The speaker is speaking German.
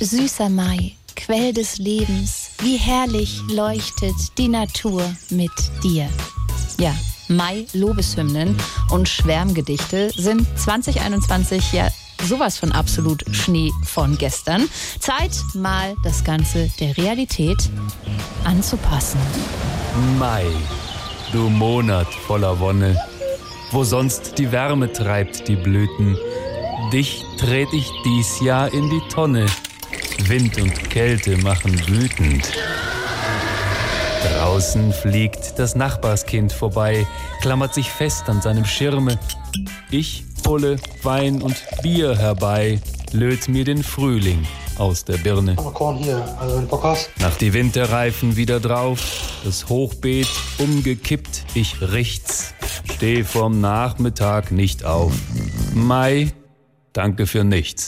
Süßer Mai, Quell des Lebens, wie herrlich leuchtet die Natur mit dir. Ja, Mai-Lobeshymnen und Schwärmgedichte sind 2021 ja sowas von absolut Schnee von gestern. Zeit, mal das Ganze der Realität anzupassen. Mai, du Monat voller Wonne, wo sonst die Wärme treibt die Blüten, dich tret ich dies Jahr in die Tonne. Wind und Kälte machen wütend. Draußen fliegt das Nachbarskind vorbei, klammert sich fest an seinem Schirme. Ich pulle Wein und Bier herbei, löt mir den Frühling aus der Birne. Also. Nach die Winterreifen wieder drauf, das Hochbeet umgekippt, ich richts, steh vorm Nachmittag nicht auf. Mai, danke für nichts.